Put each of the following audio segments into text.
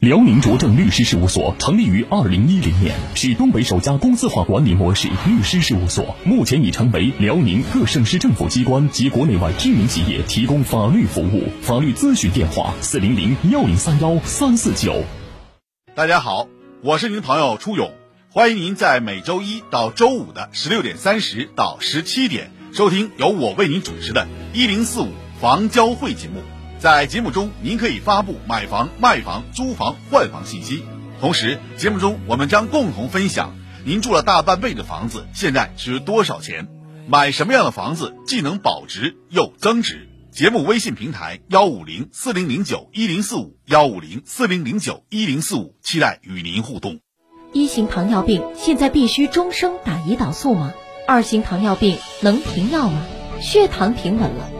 辽宁卓正律师事务所成立于二零一零年，是东北首家公司化管理模式律师事务所，目前已成为辽宁各省市政府机关及国内外知名企业提供法律服务。法律咨询电话：四零零幺零三幺三四九。大家好，我是您的朋友初勇，欢迎您在每周一到周五的十六点三十到十七点收听由我为您主持的“一零四五房交会”节目。在节目中，您可以发布买房、卖房、租房、换房信息。同时，节目中我们将共同分享您住了大半辈子的房子现在值多少钱，买什么样的房子既能保值又增值。节目微信平台幺五零四零零九一零四五幺五零四零零九一零四五，期待与您互动。一型糖尿病现在必须终生打胰岛素吗？二型糖尿病能停药吗？血糖平稳了。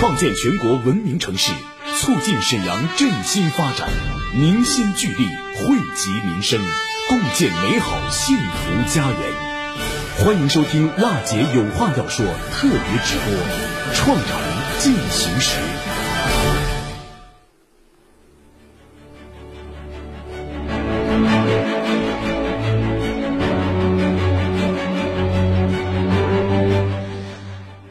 创建全国文明城市，促进沈阳振兴发展，凝心聚力，惠及民生，共建美好幸福家园。欢迎收听《辣姐有话要说》特别直播，《创城进行时》。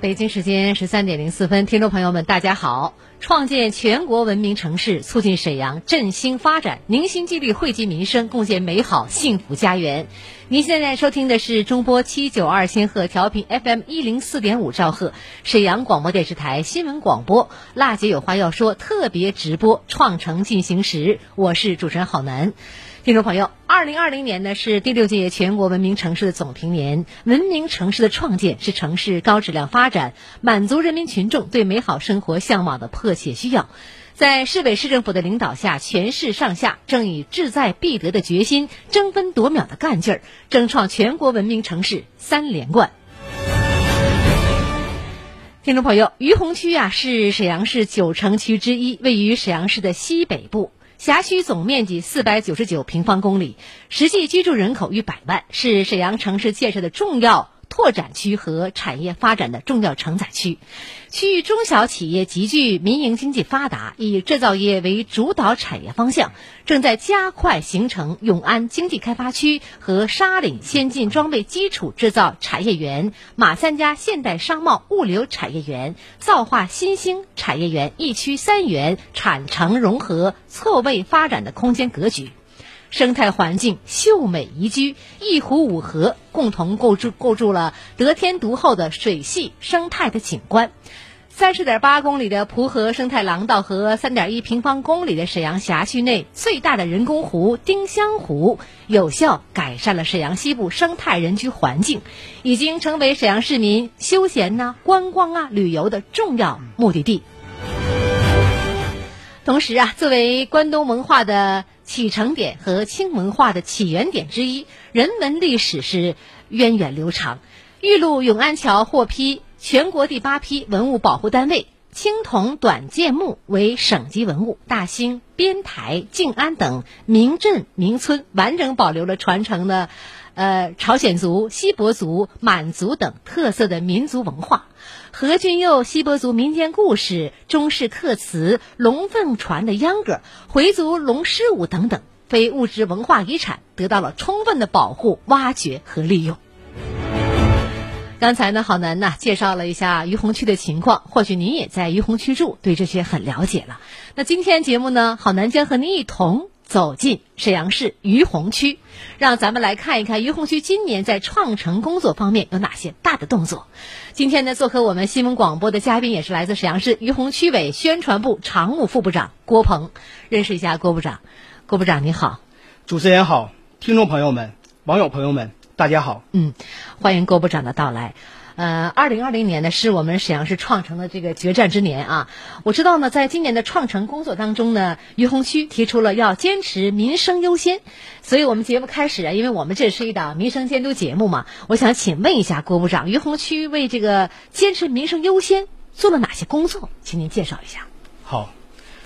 北京时间十三点零四分，听众朋友们，大家好！创建全国文明城市，促进沈阳振兴发展，凝心聚力，惠及民生，共建美好幸福家园。您现在收听的是中波七九二千赫调频 FM 一零四点五兆赫沈阳广播电视台新闻广播。辣姐有话要说，特别直播《创城进行时》，我是主持人郝楠。听众朋友，二零二零年呢是第六届全国文明城市的总评年。文明城市的创建是城市高质量发展、满足人民群众对美好生活向往的迫切需要。在市委市政府的领导下，全市上下正以志在必得的决心、争分夺秒的干劲儿，争创全国文明城市三连冠。听众朋友，于洪区啊是沈阳市九城区之一，位于沈阳市的西北部。辖区总面积四百九十九平方公里，实际居住人口逾百万，是沈阳城市建设的重要。拓展区和产业发展的重要承载区，区域中小企业集聚，民营经济发达，以制造业为主导产业方向，正在加快形成永安经济开发区和沙岭先进装备基础制造产业园、马三家现代商贸物流产业园、造化新兴产业园一区三园产城融合错位发展的空间格局。生态环境秀美宜居，一湖五河共同构筑构筑了得天独厚的水系生态的景观。三十点八公里的蒲河生态廊道和三点一平方公里的沈阳辖区内最大的人工湖丁香湖，有效改善了沈阳西部生态人居环境，已经成为沈阳市民休闲呐、观光啊、旅游的重要目的地。同时啊，作为关东文化的。启程点和清文化的起源点之一，人文历史是源远流长。玉露永安桥获批全国第八批文物保护单位，青铜短剑墓为省级文物。大兴、边台、静安等名镇名村完整保留了传承的，呃，朝鲜族、锡伯族、满族等特色的民族文化。何俊佑锡伯族民间故事、中式刻词、龙凤船的秧歌、回族龙狮舞等等非物质文化遗产得到了充分的保护、挖掘和利用。刚才呢，郝楠呢介绍了一下于洪区的情况，或许您也在于洪区住，对这些很了解了。那今天节目呢，郝楠将和您一同。走进沈阳市于洪区，让咱们来看一看于洪区今年在创城工作方面有哪些大的动作。今天呢，做客我们新闻广播的嘉宾也是来自沈阳市于洪区委宣传部常务副部长郭鹏，认识一下郭部长。郭部长你好，主持人好，听众朋友们、网友朋友们，大家好。嗯，欢迎郭部长的到来。呃，二零二零年呢，是我们沈阳市创城的这个决战之年啊。我知道呢，在今年的创城工作当中呢，于洪区提出了要坚持民生优先，所以我们节目开始啊，因为我们这是一档民生监督节目嘛，我想请问一下郭部长，于洪区为这个坚持民生优先做了哪些工作，请您介绍一下。好，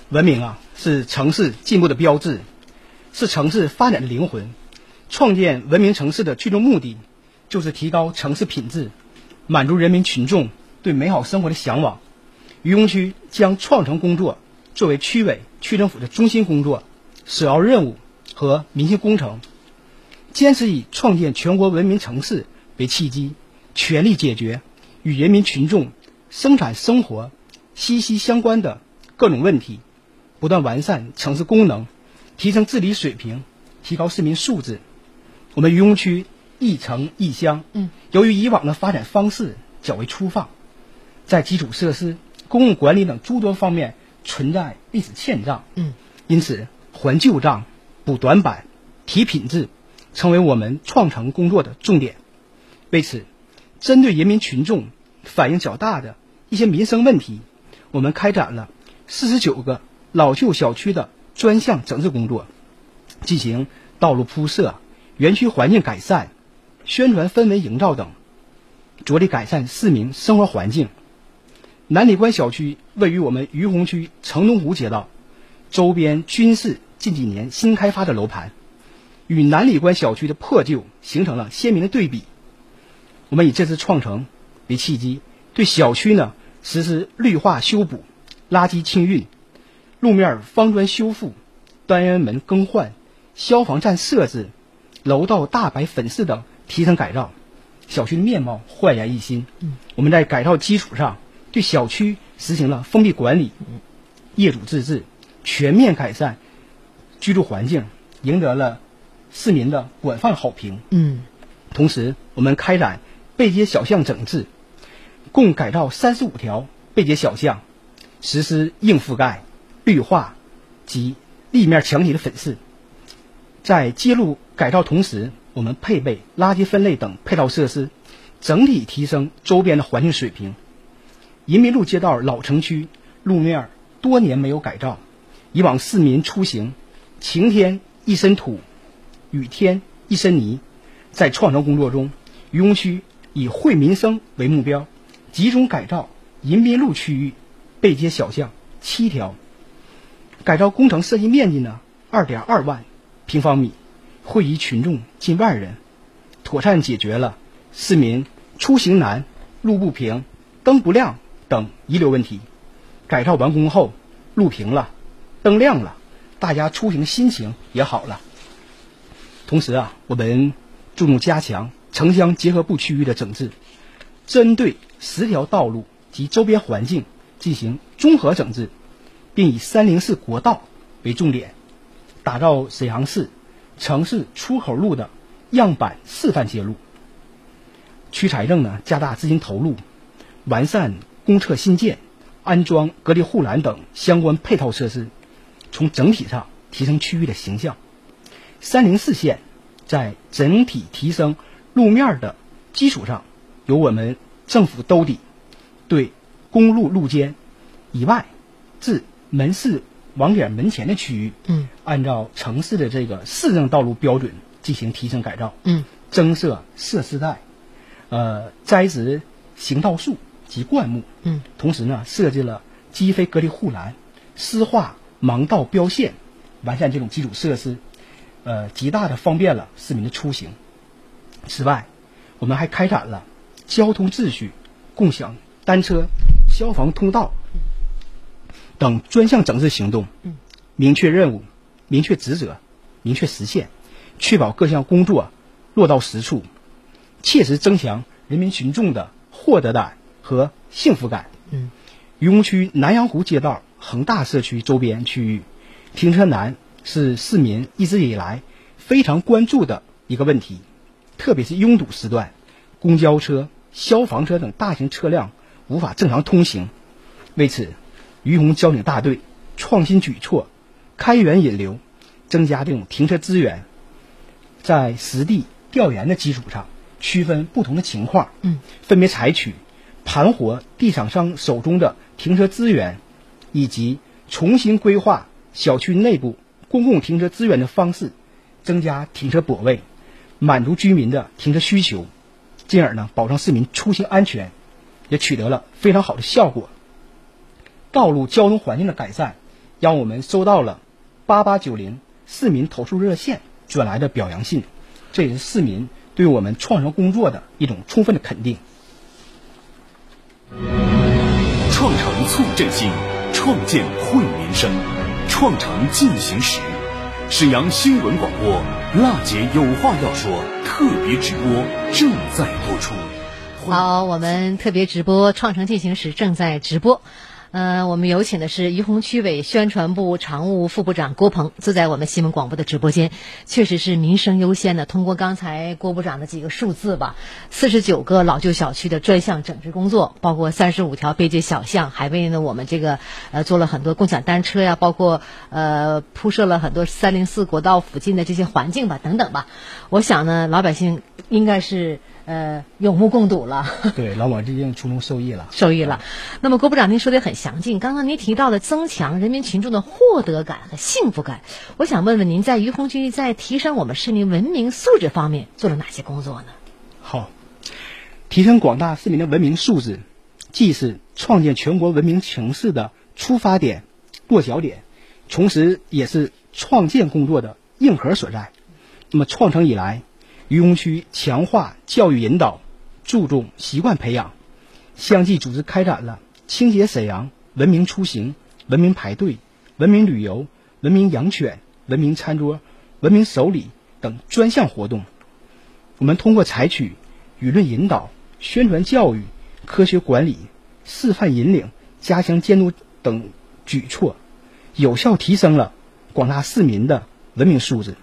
文明啊，是城市进步的标志，是城市发展的灵魂。创建文明城市的最终目的，就是提高城市品质。满足人民群众对美好生活的向往，于洪区将创城工作作为区委、区政府的中心工作、首要任务和民心工程，坚持以创建全国文明城市为契机，全力解决与人民群众生产生活息息相关的各种问题，不断完善城市功能，提升治理水平，提高市民素质。我们于洪区。一城一乡，嗯，由于以往的发展方式较为粗放，在基础设施、公共管理等诸多方面存在历史欠账，嗯，因此还旧账、补短板、提品质，成为我们创城工作的重点。为此，针对人民群众反映较大的一些民生问题，我们开展了四十九个老旧小区的专项整治工作，进行道路铺设、园区环境改善。宣传氛围营造等，着力改善市民生活环境。南里关小区位于我们于洪区城东湖街道，周边均是近几年新开发的楼盘，与南里关小区的破旧形成了鲜明的对比。我们以这次创城为契机，对小区呢实施绿化修补、垃圾清运、路面方砖修复、单元门更换、消防站设置、楼道大白粉饰等。提升改造，小区的面貌焕然一新。嗯，我们在改造基础上，对小区实行了封闭管理、业主自治，全面改善居住环境，赢得了市民的广泛好评。嗯，同时，我们开展背街小巷整治，共改造三十五条背街小巷，实施硬覆盖、绿化及立面墙体的粉饰。在揭露改造同时，我们配备垃圾分类等配套设施，整体提升周边的环境水平。人民路街道老城区路面多年没有改造，以往市民出行，晴天一身土，雨天一身泥。在创城工作中，于洪区以惠民生为目标，集中改造人民路区域背街小巷七条。改造工程设计面积呢二点二万平方米，会议群众近万人，妥善解决了市民出行难、路不平、灯不亮等遗留问题。改造完工后，路平了，灯亮了，大家出行心情也好了。同时啊，我们注重加强城乡结合部区域的整治，针对十条道路及周边环境进行综合整治，并以三零四国道为重点，打造沈阳市城市出口路的样板示范街路。区财政呢，加大资金投入，完善公厕新建、安装隔离护栏等相关配套设施，从整体上提升区域的形象。三零四线在整体提升路面的基础上，由我们政府兜底，对公路路肩以外至门市网点门前的区域，嗯，按照城市的这个市政道路标准进行提升改造，嗯，增设设施带，呃，栽植行道树及灌木，嗯，同时呢，设计了机飞隔离护栏，施画盲道标线，完善这种基础设施，呃，极大的方便了市民的出行。此外，我们还开展了交通秩序、共享单车、消防通道等专项整治行动，明确任务、明确职责、明确实现，确保各项工作落到实处，切实增强人民群众的获得感和幸福感。嗯，渔洪区南阳湖街道恒大社区周边区域停车难是市民一直以来非常关注的一个问题，特别是拥堵时段，公交车、消防车等大型车辆无法正常通行。为此，于洪交警大队创新举措，开源引流，增加这种停车资源，在实地调研的基础上，区分不同的情况，嗯，分别采取盘活地产商手中的停车资源，以及重新规划小区内部公共停车资源的方式，增加停车泊位，满足居民的停车需求，进而呢保障市民出行安全，也取得了非常好的效果。道路交通环境的改善，让我们收到了八八九零市民投诉热线转来的表扬信，这也是市民对我们创城工作的一种充分的肯定。创城促振兴，创建惠民生，创城进行时。沈阳新闻广播娜姐有话要说特别直播正在播出。好，我们特别直播《创城进行时》正在直播。呃，我们有请的是于洪区委宣传部常务副部长郭鹏，坐在我们新闻广播的直播间。确实是民生优先的。通过刚才郭部长的几个数字吧，四十九个老旧小区的专项整治工作，包括三十五条背街小巷，还为呢我们这个呃做了很多共享单车呀，包括呃铺设了很多三零四国道附近的这些环境吧，等等吧。我想呢，老百姓应该是。呃，有目共睹了。对，老百姓从中受益了，受益了。那么，郭部长，您说的很详尽。刚刚您提到了增强人民群众的获得感和幸福感，我想问问您，在于洪区在提升我们市民文明素质方面做了哪些工作呢？好，提升广大市民的文明素质，既是创建全国文明城市的出发点、落脚点，同时也是创建工作的硬核所在。那么，创城以来，于洪区强化教育引导，注重习惯培养，相继组织开展了清洁沈阳、文明出行、文明排队、文明旅游、文明养犬、文明餐桌、文明守礼等专项活动。我们通过采取舆论引导、宣传教育、科学管理、示范引领、加强监督等举措，有效提升了广大市民的文明素质。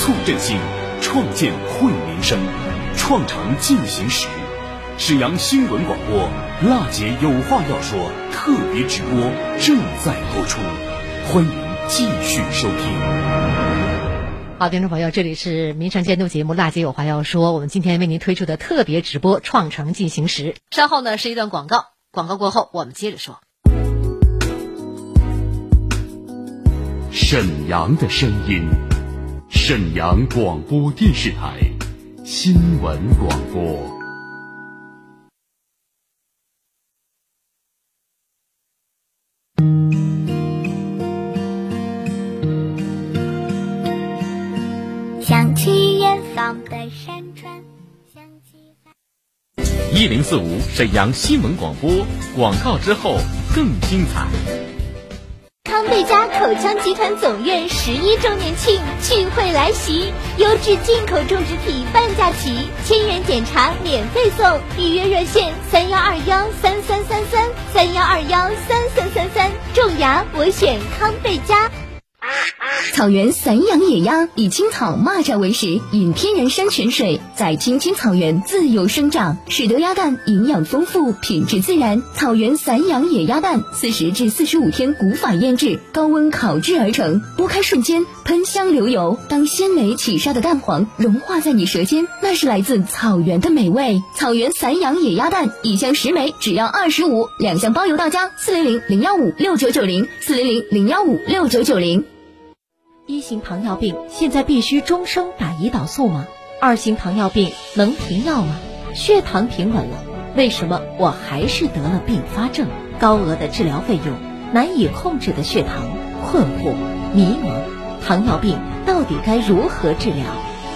促振兴，创建惠民生，创城进行时。沈阳新闻广播辣姐有话要说特别直播正在播出，欢迎继续收听。好，听众朋友，这里是民生监督节目《辣姐有话要说》，我们今天为您推出的特别直播《创城进行时》。稍后呢是一段广告，广告过后我们接着说。沈阳的声音。沈阳广播电视台新闻广播。想起远方的山川。一零四五沈阳新闻广播，广告之后更精彩。康贝佳口腔集团总院十一周年庆聚会来袭，优质进口种植体半价起，千元检查免费送，预约热线三幺二幺三三三三三幺二幺三三三三，种牙我选康贝佳。草原散养野鸭以青草、蚂蚱为食，饮天然山泉水，在青青草原自由生长，使得鸭蛋营养丰富、品质自然。草原散养野鸭蛋，四十至四十五天古法腌制，高温烤制而成，剥开瞬间喷香流油。当鲜美起沙的蛋黄融化在你舌尖，那是来自草原的美味。草原散养野鸭蛋，一箱十枚只要二十五，两箱包邮到家。四零零零幺五六九九零，四零零零幺五六九九零。一型糖尿病现在必须终生打胰岛素吗？二型糖尿病能停药吗？血糖平稳了，为什么我还是得了并发症？高额的治疗费用，难以控制的血糖，困惑、迷茫，糖尿病到底该如何治疗？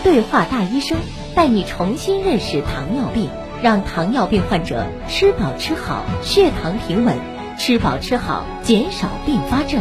对话大医生，带你重新认识糖尿病，让糖尿病患者吃饱吃好，血糖平稳，吃饱吃好，减少并发症。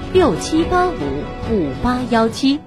六七八五五八幺七。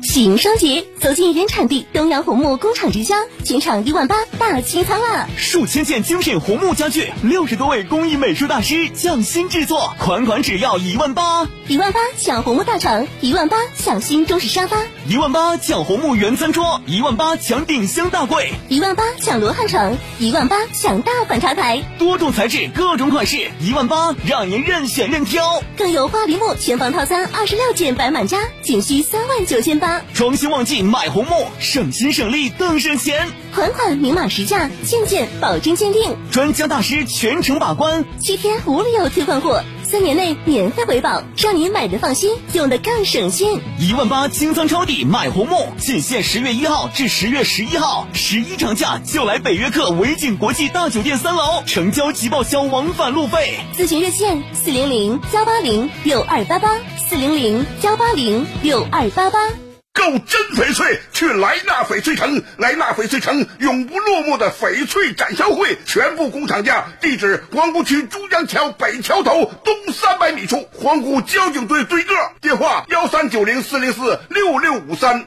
喜迎双节，走进原产地东阳红木工厂直销，全场一万八大清仓啦！数千件精品红木家具，六十多位工艺美术大师匠心制作，款款只要一万八。一万八抢红木大床，一万八抢新中式沙发，一万八抢红木圆餐桌，一万八抢顶香大柜，一万八抢罗汉床，一万八抢大款茶台，多种材质，各种款式，一万八让您任选任挑。更有花梨木全房套餐二十六件摆满家，仅需三万九千八。装修旺季买红木，省心省力更省钱。款款明码实价，件件保真鉴定，专家大师全程把关，七天无理由退换货，三年内免费维保，让您买的放心，用的更省心。一万八清仓抄底买红木，仅限十月一号至十月十一号，十一长假就来北约克维景国际大酒店三楼，成交即报销往返路费。咨询热线：四零零幺八零六二八八，四零零幺八零六二八八。购真翡翠去莱纳翡翠城，莱纳翡翠城永不落幕的翡翠展销会，全部工厂价，地址皇姑区珠江桥北桥头东三百米处，皇姑交警队对个，电话幺三九零四零四六六五三。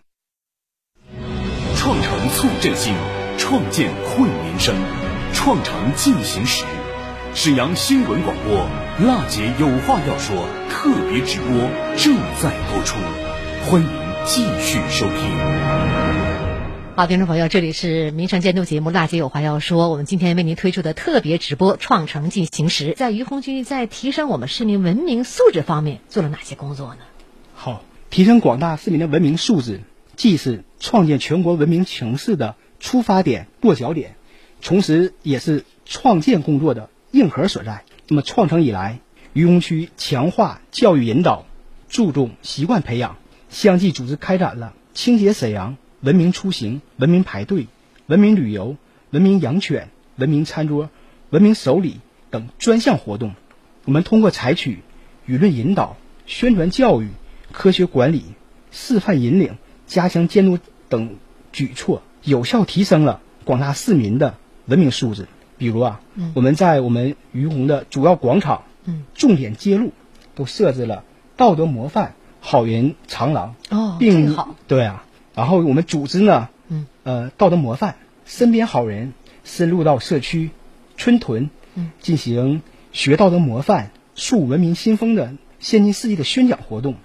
创城促振兴，创建惠民生，创城进行时，沈阳新闻广播娜姐有话要说特别直播正在播出，欢迎。继续收听。好，听众朋友，这里是民生监督节目《辣姐有话要说》，我们今天为您推出的特别直播《创城进行时》，在于洪区在提升我们市民文明素质方面做了哪些工作呢？好，提升广大市民的文明素质，既是创建全国文明城市的出发点、落脚点，同时也是创建工作的硬核所在。那么，创城以来，于洪区强化教育引导，注重习惯培养。相继组织开展了清洁沈阳、文明出行、文明排队、文明旅游、文明养犬、文明餐桌、文明守礼等专项活动。我们通过采取舆论引导、宣传教育、科学管理、示范引领、加强监督等举措，有效提升了广大市民的文明素质。比如啊，我们在我们于洪的主要广场，重点街路都设置了道德模范。好人长廊哦，并好。对啊，然后我们组织呢，嗯。呃道德模范身边好人深入到社区村屯，嗯，进行学道德模范树文明新风的先进事迹的宣讲活动，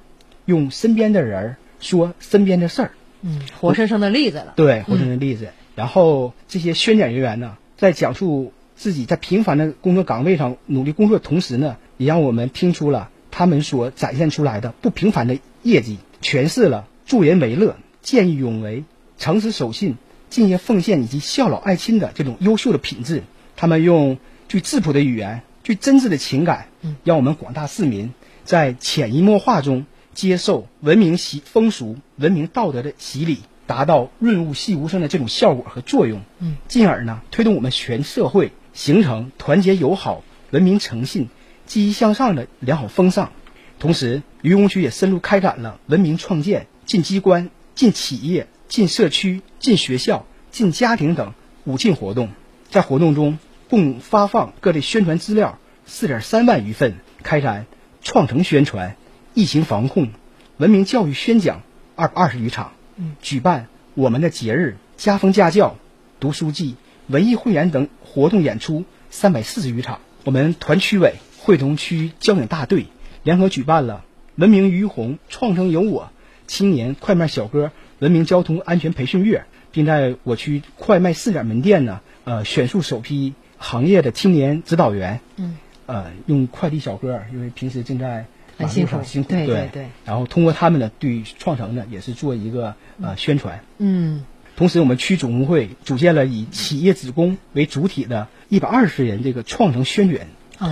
用身边的人说身边的事儿，嗯，活生生的例子了，对，活生生的例子。然后这些宣讲人员呢，在讲述自己在平凡的工作岗位上努力工作的同时呢，也让我们听出了。他们所展现出来的不平凡的业绩，诠释了助人为乐、见义勇为、诚实守信、敬业奉献以及孝老爱亲的这种优秀的品质。他们用最质朴的语言、最真挚的情感，让我们广大市民在潜移默化中接受文明习风俗、文明道德的洗礼，达到润物细无声的这种效果和作用。嗯，进而呢，推动我们全社会形成团结友好、文明诚信、积极向上的良好风尚。同时，渔洪区也深入开展了文明创建、进机关、进企业、进社区、进学校、进家庭等五进活动。在活动中，共发放各类宣传资料四点三万余份，开展创城宣传、疫情防控、文明教育宣讲二二十余场，举办我们的节日、家风家教、读书季、文艺汇演等活动演出三百四十余场。我们团区委、会同区交警大队联合举办了“文明于洪，创城有我”青年快卖小哥文明交通安全培训月，并在我区快卖试点门店呢，呃，选出首批行业的青年指导员。嗯，呃，用快递小哥，因为平时正在马路很辛苦上辛苦，对对对对然后通过他们呢，对创城呢也是做一个呃宣传。嗯同时，我们区总工会组建了以企业职工为主体的一百二十人这个创城宣讲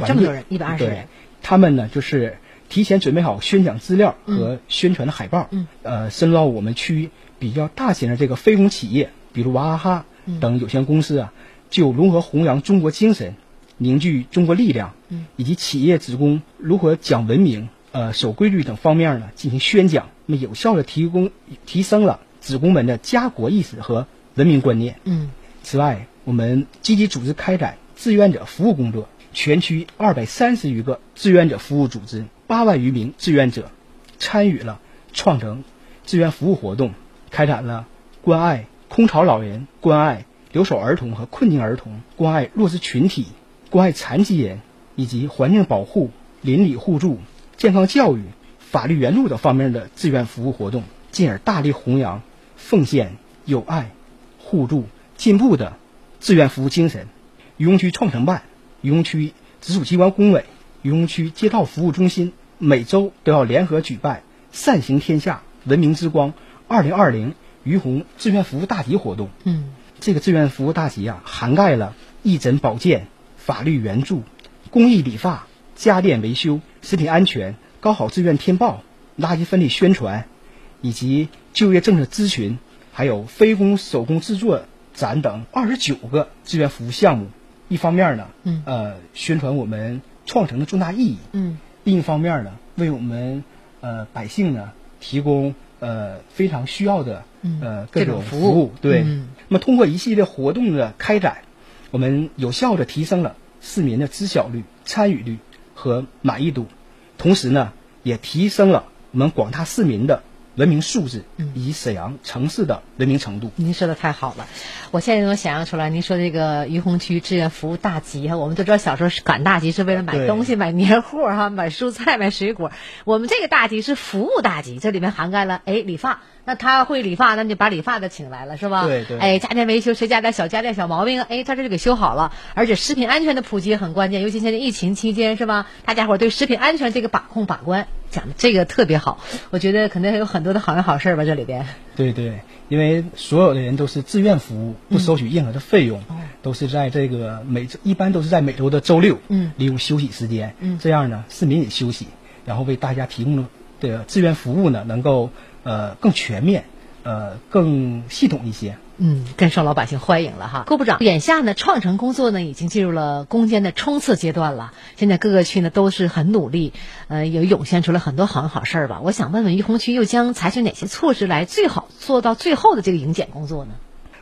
这么多人一百二十人。他们呢就是提前准备好宣讲资料和宣传的海报，嗯。呃，深入到我们区比较大型的这个非公企业，比如娃哈哈嗯。等有限公司啊，就如何弘扬中国精神，凝聚中国力量，嗯。以及企业职工如何讲文明、呃守规律等方面呢进行宣讲，那么有效的提供提升了职工们的家国意识和文明观念。嗯。此外，我们积极组织开展志愿者服务工作，全区二百三十余个志愿者服务组织，八万余名志愿者参与了创城志愿服务活动，开展了关爱空巢老人、关爱留守儿童和困境儿童、关爱弱势群体、关爱残疾人以及环境保护、邻里互助、健康教育、法律援助等方面的志愿服务活动，进而大力弘扬奉献、友爱、互助、进步的志愿服务精神。渔洪区创城办、渔洪区直属机关工委、渔洪区街道服务中心每周都要联合举办“善行天下，文明之光”二零二零于洪志愿服务大集活动。嗯这个志愿服务大集啊，涵盖了义诊保健、法律援助、公益理发、家电维修、食品安全、高考志愿填报、垃圾分类宣传，以及就业政策咨询，还有非工手工制作展等二十九个志愿服务项目。一方面呢，嗯。呃，宣传我们创城的重大意义；嗯。另一方面呢，为我们呃百姓呢提供呃非常需要的嗯。呃各种服务。务。对，嗯。那么通过一系列活动的开展，我们有效的提升了市民的知晓率、参与率和满意度，同时呢，也提升了我们广大市民的文明素质以沈阳城市的文明程度。您说的太好了，我现在能想象出来，您说这个于洪区志愿服务大集哈，我们都知道小时候是赶大集是为了买东西、买年货哈、买蔬菜、买水果。我们这个大集是服务大集，这里面涵盖了哎理发，那他会理发，那就把理发的请来了是吧？对对哎，家电维修，谁家点小家电小毛病，哎，他这就给修好了。而且食品安全的普及也很关键，尤其现在疫情期间是吧？大家伙对食品安全这个把控把关讲的这个特别好，我觉得肯定还有很多的好人好事儿吧，这里边。对对，因为所有的人都是自愿服务，不收取任何的费用，哦都是在这个每周一般都是在每周的周六，嗯利用休息时间，嗯这样呢，市民也休息，然后为大家提供的这个志愿服务呢，能够呃更全面，呃更系统一些。嗯，更受老百姓欢迎了哈。郭部长，眼下呢，创城工作呢已经进入了攻坚的冲刺阶段了。现在各个区呢都是很努力，呃，也涌现出了很多好人好事儿吧。我想问问于洪区又将采取哪些措施来最好做到最后的这个迎检工作呢？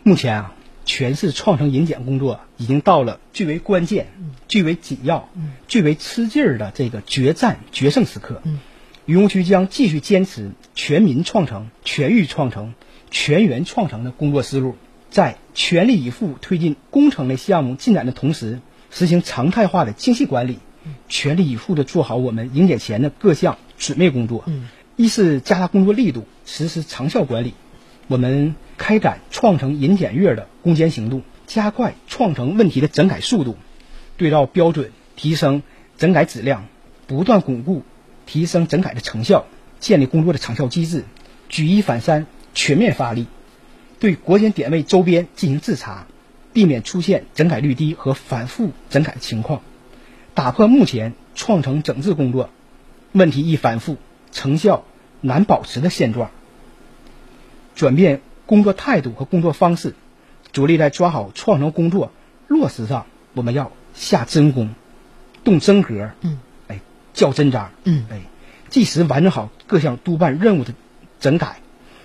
目前啊，全市创城迎检工作已经到了最为关键、最为紧要、最为吃劲儿的这个决战决胜时刻。嗯于洪区将继续坚持全民创城、全域创城、全员创城的工作思路，在全力以赴推进工程类项目进展的同时，实行常态化的精细管理，全力以赴地做好我们迎检前的各项准备工作。嗯一是加大工作力度，实施长效管理。我们开展创城迎检月的攻坚行动，加快创城问题的整改速度，对照标准提升整改质量，不断巩固提升整改的成效，建立工作的长效机制，举一反三，全面发力，对国检点位周边进行自查，避免出现整改率低和反复整改的情况，打破目前创城整治工作问题易反复、成效难保持的现状，转变工作态度和工作方式，着力在抓好创城工作落实上，我们要下真功，动真格，嗯，哎，较真章，嗯，哎，及时完成好各项督办任务的整改，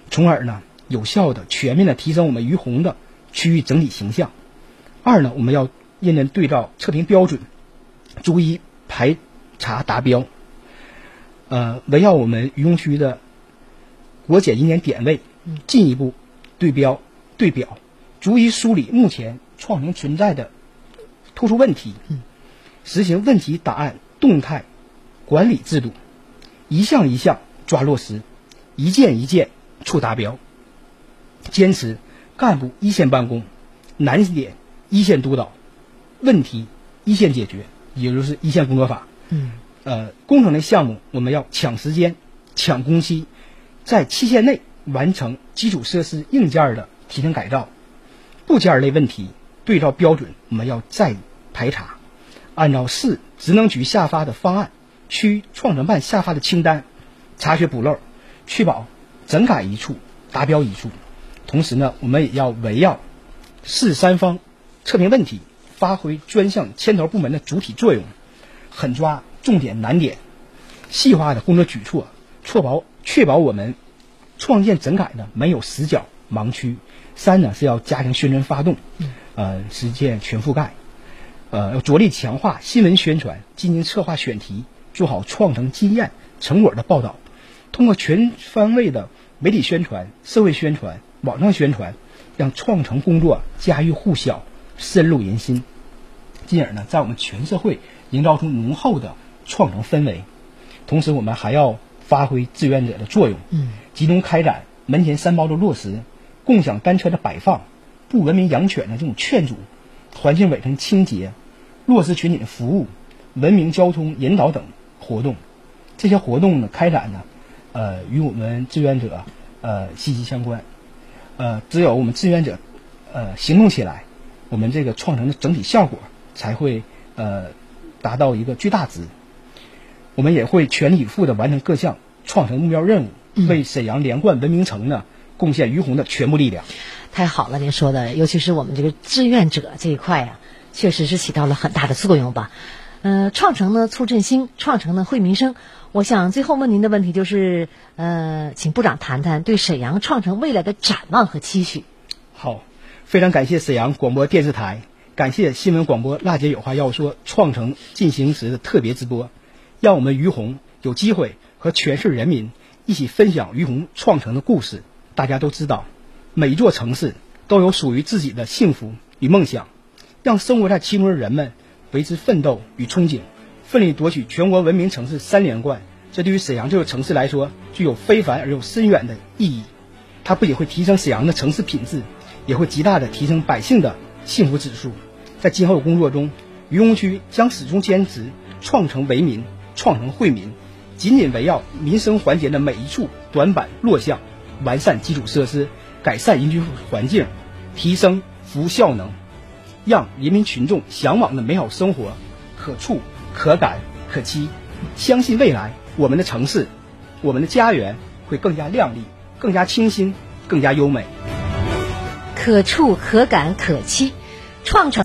从而呢，有效的、全面的提升我们于洪的区域整体形象。二呢，我们要认真对照测评标准，逐一排查达标。呃，围绕我们于洪区的国检一年点位，进一步对标对表，逐一梳理目前创城存在的突出问题，实行问题档案动态管理制度，一项一项抓落实，一件一件促达标。坚持干部一线办公，难点一线督导，问题一线解决，也就是一线工作法。嗯，呃，工程类项目我们要抢时间、抢工期，在期限内完成基础设施硬件的提升改造，部件类问题对照标准我们要再排查，按照市职能局下发的方案、区创城办下发的清单，查缺补漏，确保整改一处达标一处。同时呢，我们也要围绕市三方测评问题，发挥专项牵头部门的主体作用，狠抓重点难点，细化的工作举措，确保确保我们创建整改呢没有死角盲区。三呢是要加强宣传发动，呃，实现全覆盖，呃，要着力强化新闻宣传，进行策划选题，做好创城经验成果的报道，通过全方位的媒体宣传、社会宣传。网上宣传，让创城工作家喻户晓、深入人心，进而呢，在我们全社会营造出浓厚的创城氛围。同时，我们还要发挥志愿者的作用，嗯，集中开展门前三包的落实、共享单车的摆放、不文明养犬的这种劝阻、环境卫生清洁、弱势群体的服务、文明交通引导等活动。这些活动呢，开展呢，呃，与我们志愿者呃息息相关。呃，只有我们志愿者，呃，行动起来，我们这个创城的整体效果才会呃达到一个巨大值。我们也会全力以赴的完成各项创城目标任务，为沈阳连贯文明城呢贡献于洪的全部力量。太好了，您说的，尤其是我们这个志愿者这一块啊，确实是起到了很大的作用吧。呃，创城呢促振兴，创城呢惠民生。我想最后问您的问题就是，呃，请部长谈谈对沈阳创城未来的展望和期许。好，非常感谢沈阳广播电视台，感谢新闻广播《娜姐有话要说》创城进行时的特别直播，让我们于洪有机会和全市人民一起分享于洪创城的故事。大家都知道，每一座城市都有属于自己的幸福与梦想，让生活在其中的人们为之奋斗与憧憬。奋力夺取全国文明城市三连冠，这对于沈阳这座城市来说具有非凡而又深远的意义。它不仅会提升沈阳的城市品质，也会极大的提升百姓的幸福指数。在今后的工作中，于洪区将始终坚持创城为民、创城惠民，紧紧围绕民生环节的每一处短板弱项，完善基础设施，改善人居环境，提升服务效能，让人民群众向往的美好生活可触。可感可期，相信未来我们的城市，我们的家园会更加亮丽，更加清新，更加优美。可触可感可期，创城。